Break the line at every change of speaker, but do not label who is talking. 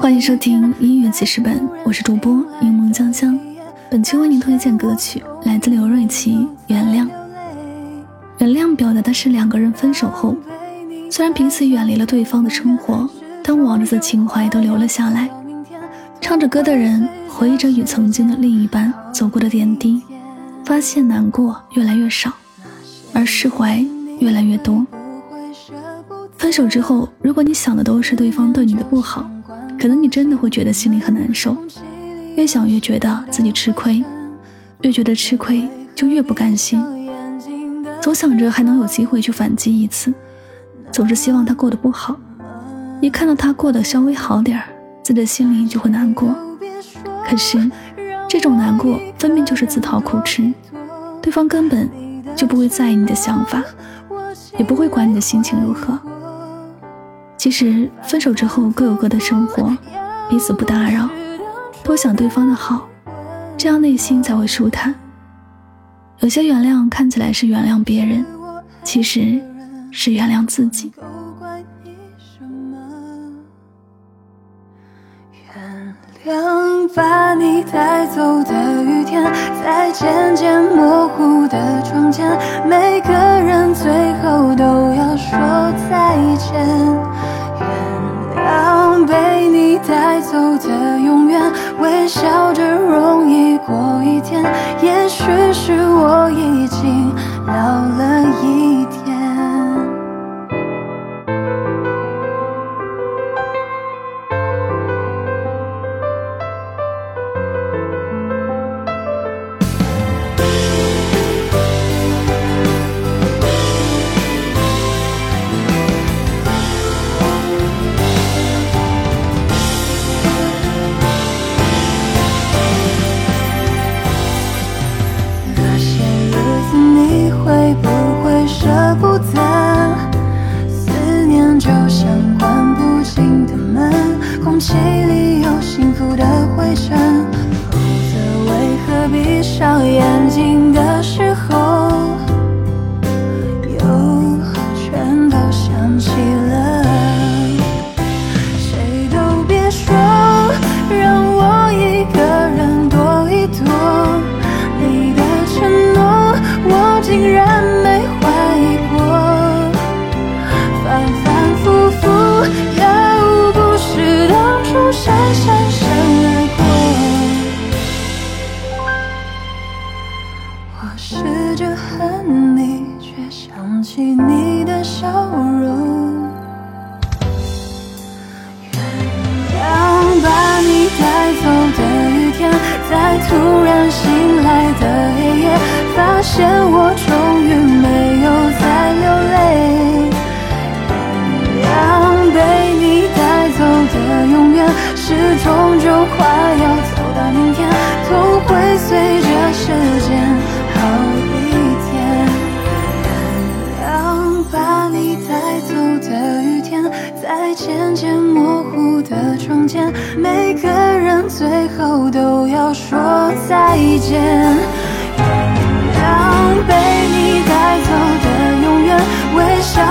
欢迎收听音乐记事本，我是主播柠檬香香。本期为您推荐歌曲来自刘瑞琦《原谅》。原谅表达的是两个人分手后，虽然彼此远离了对方的生活，但往日的情怀都留了下来。唱着歌的人回忆着与曾经的另一半走过的点滴，发现难过越来越少，而释怀越来越多。分手之后，如果你想的都是对方对你的不好，可能你真的会觉得心里很难受，越想越觉得自己吃亏，越觉得吃亏就越不甘心，总想着还能有机会去反击一次，总是希望他过得不好，一看到他过得稍微好点儿，自己的心里就会难过。可是，这种难过分明就是自讨苦吃，对方根本就不会在意你的想法，也不会管你的心情如何。其实分手之后各有各的生活，彼此不打扰，多想对方的好，这样内心才会舒坦。有些原谅看起来是原谅别人，其实是原谅自己。
原谅把你带走的雨天，在渐渐模糊的窗前，每个人最后都要说再见。带走的永远，微笑着容易过一天。也许是我上眼睛起你的笑容。原谅把你带走的雨天，在突然醒来的黑夜，发现我终在渐渐模糊的窗前，每个人最后都要说再见。原谅被你带走的永远，微笑